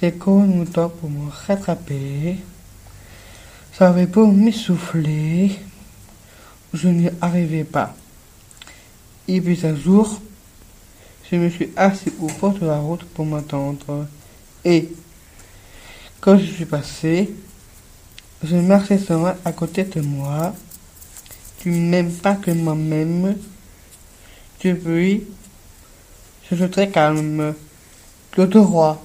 J'ai couru longtemps pour me rattraper. ça J'avais beau m'essouffler, je n'y arrivais pas. Et puis un jour, je me suis assis au bord de la route pour m'attendre. Et quand je suis passé, je marchais seulement à côté de moi. Tu m'aimes pas que moi-même. Depuis, je suis très calme. Claude Roi.